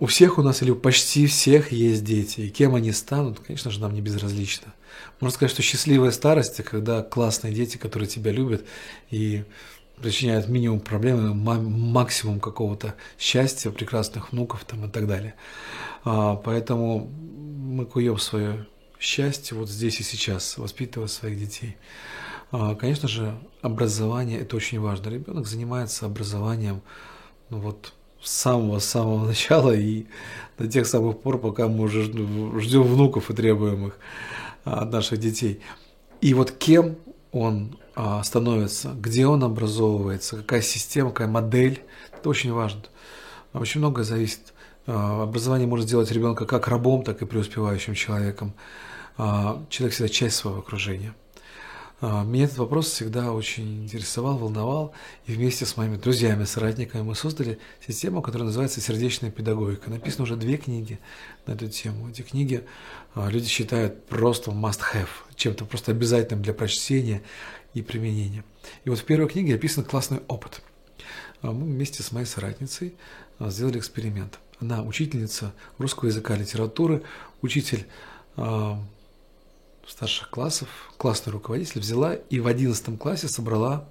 у всех у нас или у почти всех есть дети. И кем они станут, конечно же, нам не безразлично. Можно сказать, что счастливая старость, когда классные дети, которые тебя любят и причиняют минимум проблем, максимум какого-то счастья, прекрасных внуков там, и так далее. А, поэтому мы куем свое счастье вот здесь и сейчас, воспитывая своих детей. А, конечно же, образование – это очень важно. Ребенок занимается образованием ну, вот, с самого-самого начала и до тех самых пор, пока мы уже ждем внуков и требуем их от наших детей. И вот кем он а, становится, где он образовывается, какая система, какая модель, это очень важно. Очень многое зависит. А, образование может сделать ребенка как рабом, так и преуспевающим человеком. Человек всегда часть своего окружения – а, меня этот вопрос всегда очень интересовал, волновал, и вместе с моими друзьями, соратниками мы создали систему, которая называется «Сердечная педагогика». Написано уже две книги на эту тему. Эти книги а, люди считают просто must-have, чем-то просто обязательным для прочтения и применения. И вот в первой книге описан классный опыт. А, мы вместе с моей соратницей сделали эксперимент. Она учительница русского языка и литературы, учитель старших классов, классный руководитель, взяла и в 11 классе собрала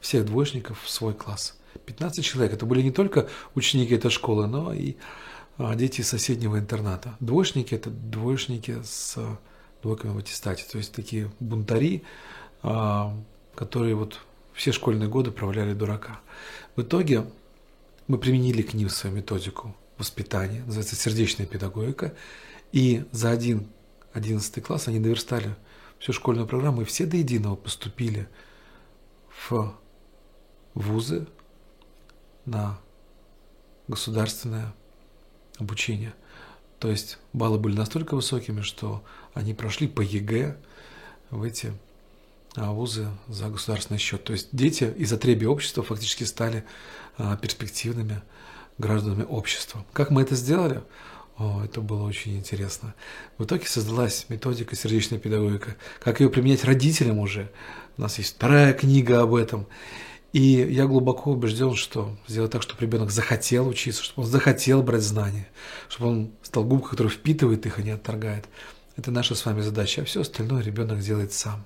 всех двоечников в свой класс. 15 человек. Это были не только ученики этой школы, но и а, дети соседнего интерната. Двоечники – это двоечники с двойками в аттестате. То есть такие бунтари, а, которые вот все школьные годы проваляли дурака. В итоге мы применили к ним свою методику воспитания, называется сердечная педагогика, и за один 11 класс, они наверстали всю школьную программу, и все до единого поступили в вузы на государственное обучение. То есть баллы были настолько высокими, что они прошли по ЕГЭ в эти а, вузы за государственный счет. То есть дети из отребья общества фактически стали а, перспективными гражданами общества. Как мы это сделали? О, это было очень интересно. В итоге создалась методика сердечная педагогика. Как ее применять родителям уже. У нас есть вторая книга об этом. И я глубоко убежден, что сделать так, чтобы ребенок захотел учиться, чтобы он захотел брать знания, чтобы он стал губкой, которая впитывает их, а не отторгает. Это наша с вами задача, а все остальное ребенок делает сам.